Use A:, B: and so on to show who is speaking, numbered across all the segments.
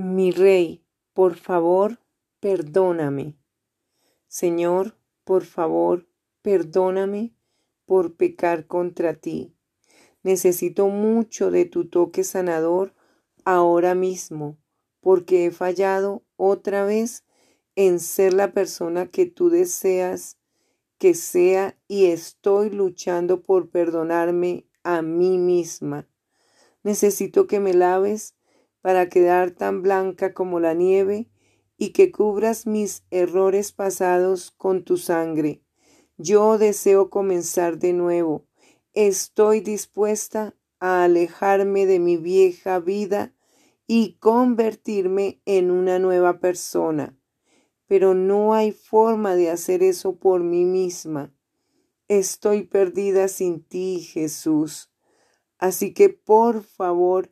A: Mi Rey, por favor, perdóname. Señor, por favor, perdóname por pecar contra ti. Necesito mucho de tu toque sanador ahora mismo, porque he fallado otra vez en ser la persona que tú deseas que sea y estoy luchando por perdonarme a mí misma. Necesito que me laves para quedar tan blanca como la nieve y que cubras mis errores pasados con tu sangre. Yo deseo comenzar de nuevo. Estoy dispuesta a alejarme de mi vieja vida y convertirme en una nueva persona. Pero no hay forma de hacer eso por mí misma. Estoy perdida sin ti, Jesús. Así que por favor,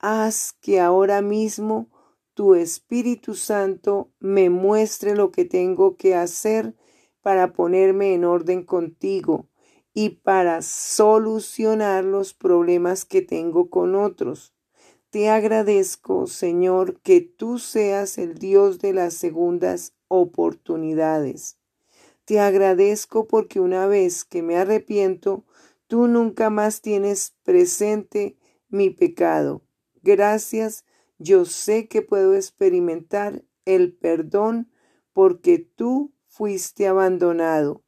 A: haz que ahora mismo tu Espíritu Santo me muestre lo que tengo que hacer para ponerme en orden contigo y para solucionar los problemas que tengo con otros. Te agradezco, Señor, que tú seas el Dios de las segundas oportunidades. Te agradezco porque una vez que me arrepiento, tú nunca más tienes presente mi pecado. Gracias, yo sé que puedo experimentar el perdón porque tú fuiste abandonado.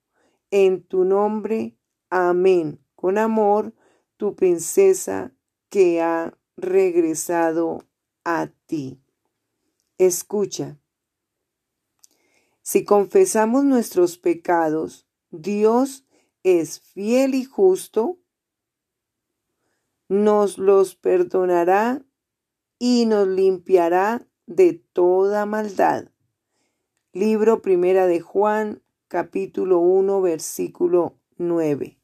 A: En tu nombre, amén. Con amor, tu princesa que ha regresado a ti. Escucha. Si confesamos nuestros pecados, Dios es fiel y justo, nos los perdonará y nos limpiará de toda maldad. Libro Primera de Juan, capítulo 1, versículo 9.